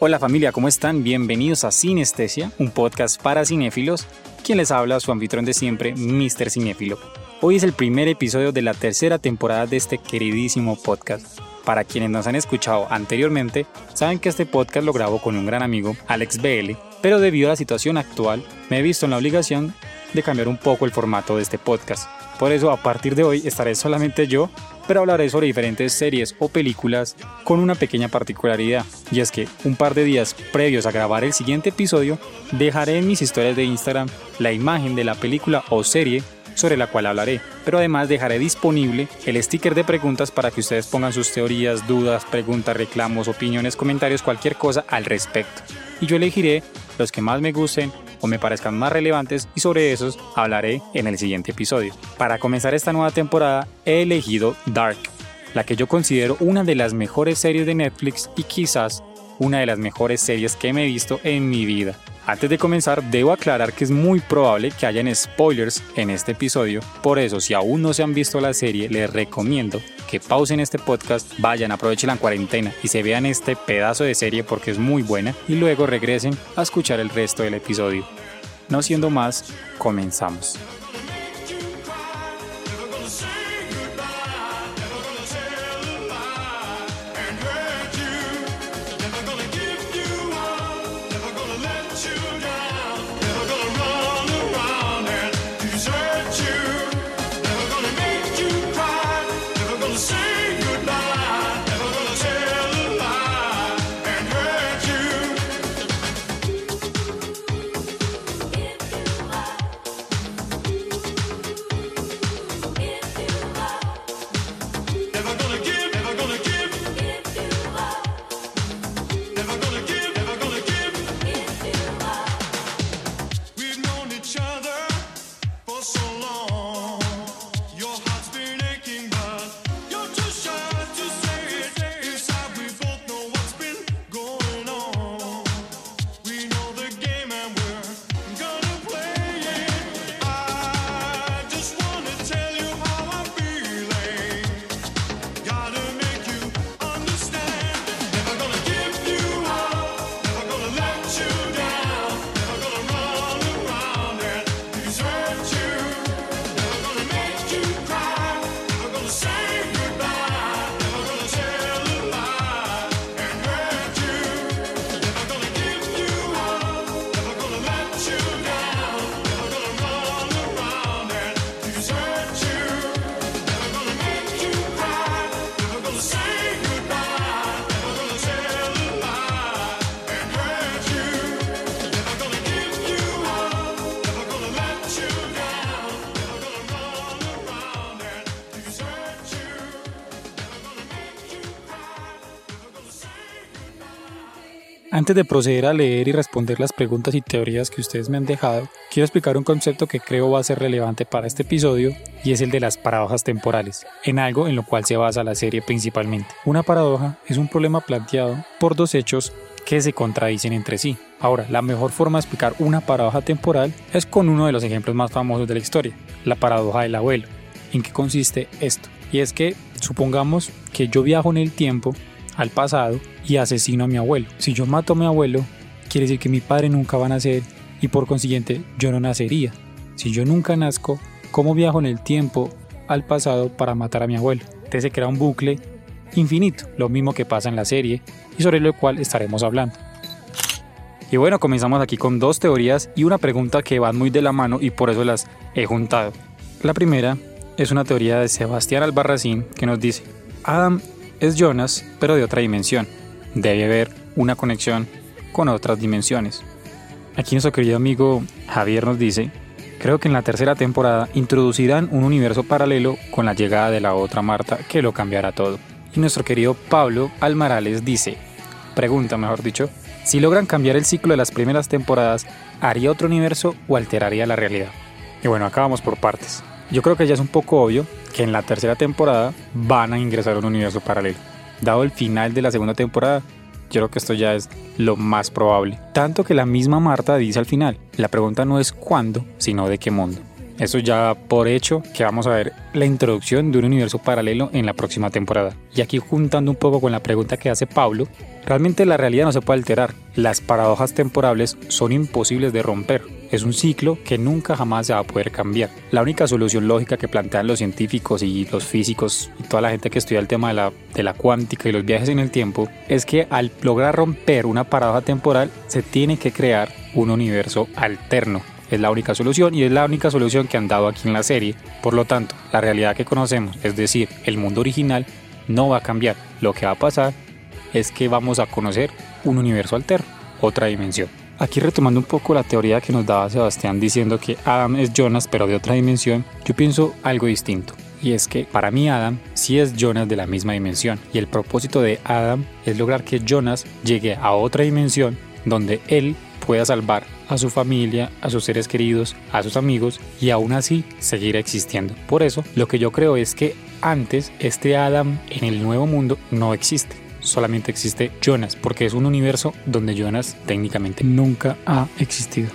Hola familia, ¿cómo están? Bienvenidos a Sinestesia, un podcast para cinéfilos. Quien les habla, su anfitrión de siempre, Mr. Cinéfilo. Hoy es el primer episodio de la tercera temporada de este queridísimo podcast. Para quienes nos han escuchado anteriormente, saben que este podcast lo grabo con un gran amigo, Alex BL, pero debido a la situación actual, me he visto en la obligación de cambiar un poco el formato de este podcast. Por eso, a partir de hoy, estaré solamente yo pero hablaré sobre diferentes series o películas con una pequeña particularidad, y es que un par de días previos a grabar el siguiente episodio, dejaré en mis historias de Instagram la imagen de la película o serie sobre la cual hablaré, pero además dejaré disponible el sticker de preguntas para que ustedes pongan sus teorías, dudas, preguntas, reclamos, opiniones, comentarios, cualquier cosa al respecto. Y yo elegiré los que más me gusten o me parezcan más relevantes y sobre esos hablaré en el siguiente episodio. Para comenzar esta nueva temporada he elegido Dark, la que yo considero una de las mejores series de Netflix y quizás una de las mejores series que me he visto en mi vida. Antes de comenzar, debo aclarar que es muy probable que hayan spoilers en este episodio, por eso si aún no se han visto la serie, les recomiendo que pausen este podcast, vayan, aprovechen la cuarentena y se vean este pedazo de serie porque es muy buena y luego regresen a escuchar el resto del episodio. No siendo más, comenzamos. Antes de proceder a leer y responder las preguntas y teorías que ustedes me han dejado, quiero explicar un concepto que creo va a ser relevante para este episodio y es el de las paradojas temporales, en algo en lo cual se basa la serie principalmente. Una paradoja es un problema planteado por dos hechos que se contradicen entre sí. Ahora, la mejor forma de explicar una paradoja temporal es con uno de los ejemplos más famosos de la historia, la paradoja del abuelo. ¿En qué consiste esto? Y es que supongamos que yo viajo en el tiempo al pasado y asesino a mi abuelo. Si yo mato a mi abuelo, quiere decir que mi padre nunca va a nacer y por consiguiente yo no nacería. Si yo nunca nazco, ¿cómo viajo en el tiempo al pasado para matar a mi abuelo? Entonces se crea un bucle infinito, lo mismo que pasa en la serie y sobre lo cual estaremos hablando. Y bueno, comenzamos aquí con dos teorías y una pregunta que van muy de la mano y por eso las he juntado. La primera es una teoría de Sebastián Albarracín que nos dice, Adam es Jonas, pero de otra dimensión. Debe haber una conexión con otras dimensiones. Aquí nuestro querido amigo Javier nos dice, creo que en la tercera temporada introducirán un universo paralelo con la llegada de la otra Marta que lo cambiará todo. Y nuestro querido Pablo Almarales dice, pregunta mejor dicho, si logran cambiar el ciclo de las primeras temporadas, ¿haría otro universo o alteraría la realidad? Y bueno, acá vamos por partes. Yo creo que ya es un poco obvio que en la tercera temporada van a ingresar a un universo paralelo. Dado el final de la segunda temporada, yo creo que esto ya es lo más probable. Tanto que la misma Marta dice al final, la pregunta no es cuándo, sino de qué mundo. Eso ya por hecho que vamos a ver la introducción de un universo paralelo en la próxima temporada. Y aquí juntando un poco con la pregunta que hace Pablo, realmente la realidad no se puede alterar. Las paradojas temporales son imposibles de romper. Es un ciclo que nunca jamás se va a poder cambiar. La única solución lógica que plantean los científicos y los físicos y toda la gente que estudia el tema de la, de la cuántica y los viajes en el tiempo es que al lograr romper una paradoja temporal se tiene que crear un universo alterno es la única solución y es la única solución que han dado aquí en la serie. Por lo tanto, la realidad que conocemos, es decir, el mundo original, no va a cambiar. Lo que va a pasar es que vamos a conocer un universo alterno, otra dimensión. Aquí retomando un poco la teoría que nos daba Sebastián diciendo que Adam es Jonas pero de otra dimensión, yo pienso algo distinto. Y es que para mí Adam sí es Jonas de la misma dimensión. Y el propósito de Adam es lograr que Jonas llegue a otra dimensión donde él pueda salvar a su familia, a sus seres queridos, a sus amigos y aún así seguir existiendo. Por eso, lo que yo creo es que antes este Adam en el nuevo mundo no existe. Solamente existe Jonas, porque es un universo donde Jonas técnicamente nunca ha existido.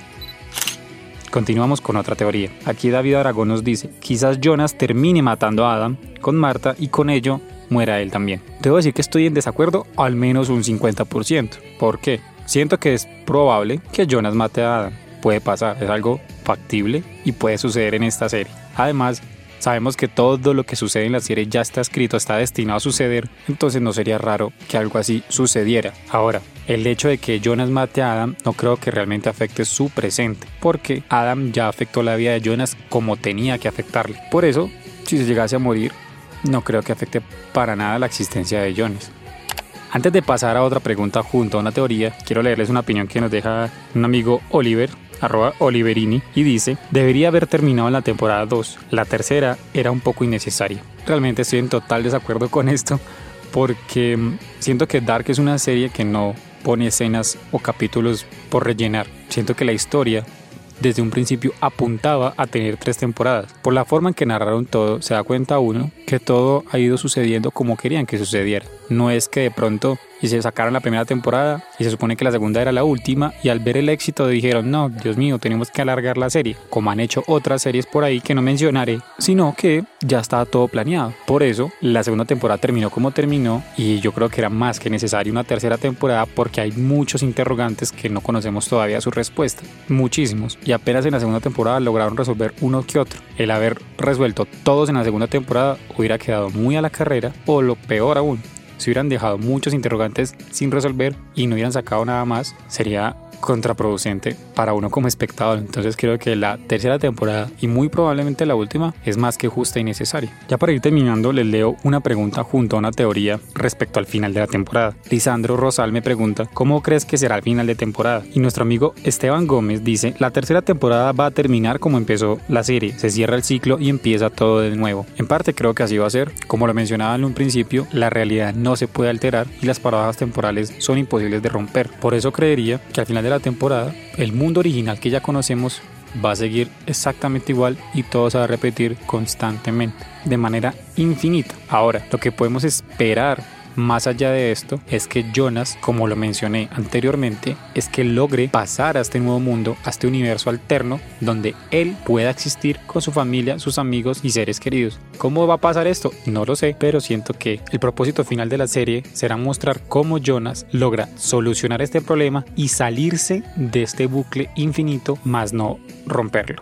Continuamos con otra teoría. Aquí David Aragón nos dice, quizás Jonas termine matando a Adam con Marta y con ello muera él también. Debo decir que estoy en desacuerdo al menos un 50%. ¿Por qué? Siento que es probable que Jonas mate a Adam. Puede pasar, es algo factible y puede suceder en esta serie. Además, sabemos que todo lo que sucede en la serie ya está escrito, está destinado a suceder, entonces no sería raro que algo así sucediera. Ahora, el hecho de que Jonas mate a Adam no creo que realmente afecte su presente, porque Adam ya afectó la vida de Jonas como tenía que afectarle. Por eso, si se llegase a morir, no creo que afecte para nada la existencia de Jonas. Antes de pasar a otra pregunta junto a una teoría, quiero leerles una opinión que nos deja un amigo Oliver, arroba Oliverini, y dice, debería haber terminado en la temporada 2, la tercera era un poco innecesaria. Realmente estoy en total desacuerdo con esto, porque mm, siento que Dark es una serie que no pone escenas o capítulos por rellenar. Siento que la historia desde un principio apuntaba a tener tres temporadas. Por la forma en que narraron todo, se da cuenta uno que todo ha ido sucediendo como querían que sucediera. No es que de pronto y se sacaron la primera temporada y se supone que la segunda era la última y al ver el éxito dijeron no, Dios mío, tenemos que alargar la serie, como han hecho otras series por ahí que no mencionaré, sino que ya estaba todo planeado. Por eso la segunda temporada terminó como terminó y yo creo que era más que necesaria una tercera temporada porque hay muchos interrogantes que no conocemos todavía su respuesta, muchísimos, y apenas en la segunda temporada lograron resolver uno que otro. El haber resuelto todos en la segunda temporada hubiera quedado muy a la carrera o lo peor aún, si hubieran dejado muchos interrogantes sin resolver y no hubieran sacado nada más, sería contraproducente para uno como espectador. Entonces creo que la tercera temporada y muy probablemente la última es más que justa y necesaria. Ya para ir terminando les leo una pregunta junto a una teoría respecto al final de la temporada. Lisandro Rosal me pregunta ¿cómo crees que será el final de temporada? Y nuestro amigo Esteban Gómez dice la tercera temporada va a terminar como empezó la serie, se cierra el ciclo y empieza todo de nuevo. En parte creo que así va a ser. Como lo mencionaba en un principio, la realidad no se puede alterar y las paradas temporales son imposibles de romper. Por eso creería que al final de la temporada, el mundo original que ya conocemos va a seguir exactamente igual y todo se va a repetir constantemente, de manera infinita. Ahora, lo que podemos esperar más allá de esto es que Jonas, como lo mencioné anteriormente, es que logre pasar a este nuevo mundo, a este universo alterno, donde él pueda existir con su familia, sus amigos y seres queridos. ¿Cómo va a pasar esto? No lo sé, pero siento que el propósito final de la serie será mostrar cómo Jonas logra solucionar este problema y salirse de este bucle infinito, más no romperlo.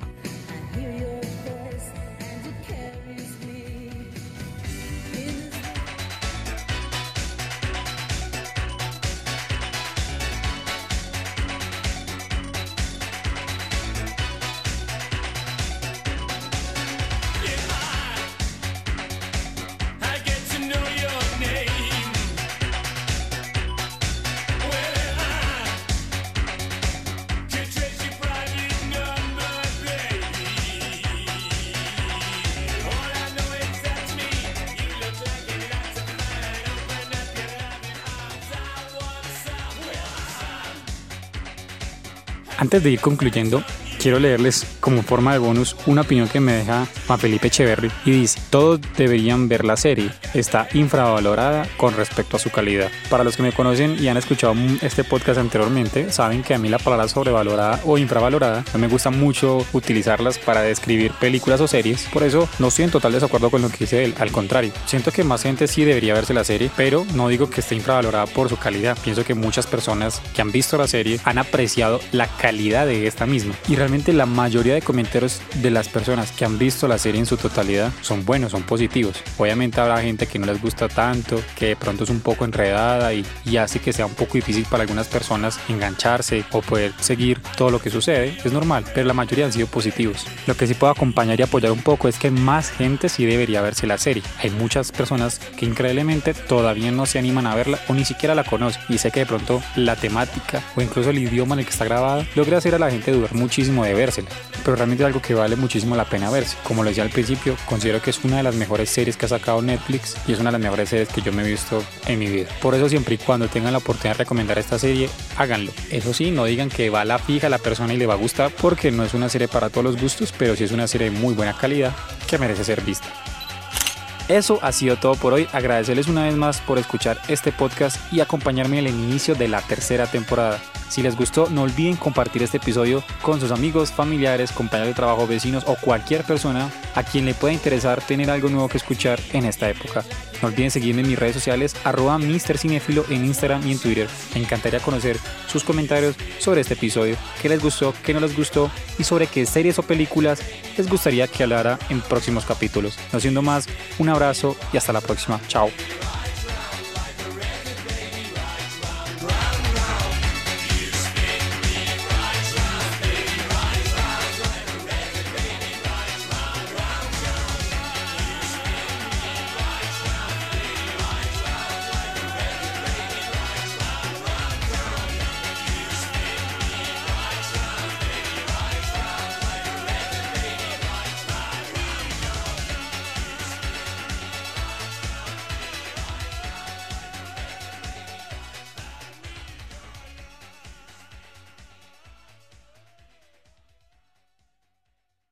Antes de ir concluyendo, quiero leerles como forma de bonus una opinión que me deja Juan Felipe Echeverry y dice, todos deberían ver la serie, está infravalorada con respecto a su calidad. Para los que me conocen y han escuchado este podcast anteriormente, saben que a mí la palabra sobrevalorada o infravalorada no me gusta mucho utilizarlas para describir películas o series, por eso no estoy en total desacuerdo con lo que dice él, al contrario, siento que más gente sí debería verse la serie, pero no digo que esté infravalorada por su calidad, pienso que muchas personas que han visto la serie han apreciado la calidad de esta misma realmente la mayoría de comentarios de las personas que han visto la serie en su totalidad son buenos, son positivos. Obviamente habrá gente que no les gusta tanto, que de pronto es un poco enredada y, y hace que sea un poco difícil para algunas personas engancharse o poder seguir todo lo que sucede. Es normal, pero la mayoría han sido positivos. Lo que sí puedo acompañar y apoyar un poco es que más gente sí debería verse la serie. Hay muchas personas que increíblemente todavía no se animan a verla o ni siquiera la conocen. Y sé que de pronto la temática o incluso el idioma en el que está grabada logra hacer a la gente dudar muchísimo de vérsela. Pero realmente es algo que vale muchísimo la pena verse. Como lo decía al principio, considero que es una de las mejores series que ha sacado Netflix y es una de las mejores series que yo me he visto en mi vida. Por eso siempre y cuando tengan la oportunidad de recomendar esta serie, háganlo. Eso sí, no digan que va a la fija a la persona y le va a gustar porque no es una serie para todos los gustos, pero sí es una serie de muy buena calidad que merece ser vista. Eso ha sido todo por hoy. Agradecerles una vez más por escuchar este podcast y acompañarme en el inicio de la tercera temporada. Si les gustó, no olviden compartir este episodio con sus amigos, familiares, compañeros de trabajo, vecinos o cualquier persona a quien le pueda interesar tener algo nuevo que escuchar en esta época. No olviden seguirme en mis redes sociales, arroba Cinefilo en Instagram y en Twitter. Me encantaría conocer sus comentarios sobre este episodio, qué les gustó, qué no les gustó y sobre qué series o películas les gustaría que hablara en próximos capítulos. No siendo más, un abrazo y hasta la próxima. Chao.